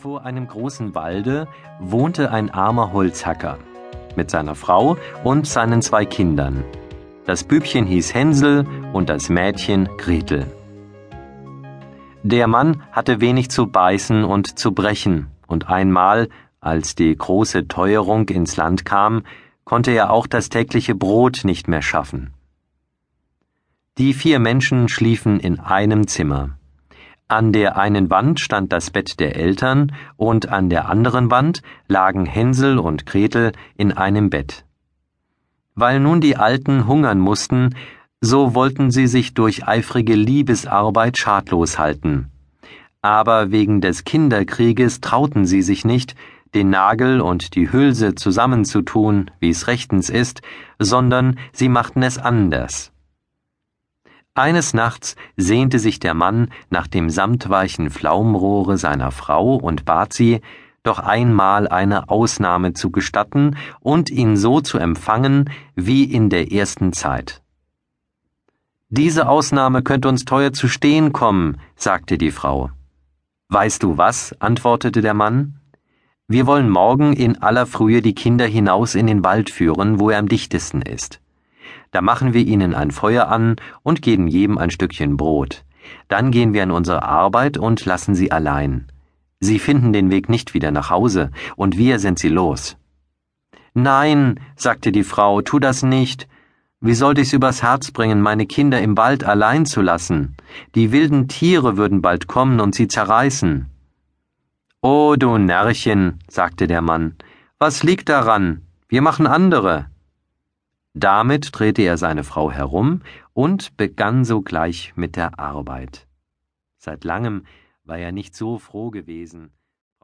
Vor einem großen Walde wohnte ein armer Holzhacker mit seiner Frau und seinen zwei Kindern. Das Bübchen hieß Hänsel und das Mädchen Gretel. Der Mann hatte wenig zu beißen und zu brechen, und einmal, als die große Teuerung ins Land kam, konnte er auch das tägliche Brot nicht mehr schaffen. Die vier Menschen schliefen in einem Zimmer. An der einen Wand stand das Bett der Eltern und an der anderen Wand lagen Hänsel und Gretel in einem Bett. Weil nun die Alten hungern mussten, so wollten sie sich durch eifrige Liebesarbeit schadlos halten. Aber wegen des Kinderkrieges trauten sie sich nicht, den Nagel und die Hülse zusammenzutun, wie es rechtens ist, sondern sie machten es anders. Eines Nachts sehnte sich der Mann nach dem samtweichen Flaumrohre seiner Frau und bat sie, doch einmal eine Ausnahme zu gestatten und ihn so zu empfangen wie in der ersten Zeit. Diese Ausnahme könnte uns teuer zu stehen kommen, sagte die Frau. Weißt du was? antwortete der Mann. Wir wollen morgen in aller Frühe die Kinder hinaus in den Wald führen, wo er am dichtesten ist. Da machen wir ihnen ein Feuer an und geben jedem ein Stückchen Brot. Dann gehen wir an unsere Arbeit und lassen sie allein. Sie finden den Weg nicht wieder nach Hause, und wir sind sie los. Nein, sagte die Frau, tu das nicht. Wie sollte ich's übers Herz bringen, meine Kinder im Wald allein zu lassen? Die wilden Tiere würden bald kommen und sie zerreißen. Oh, du Närrchen, sagte der Mann, was liegt daran? Wir machen andere. Damit drehte er seine Frau herum und begann sogleich mit der Arbeit. Seit langem war er nicht so froh gewesen,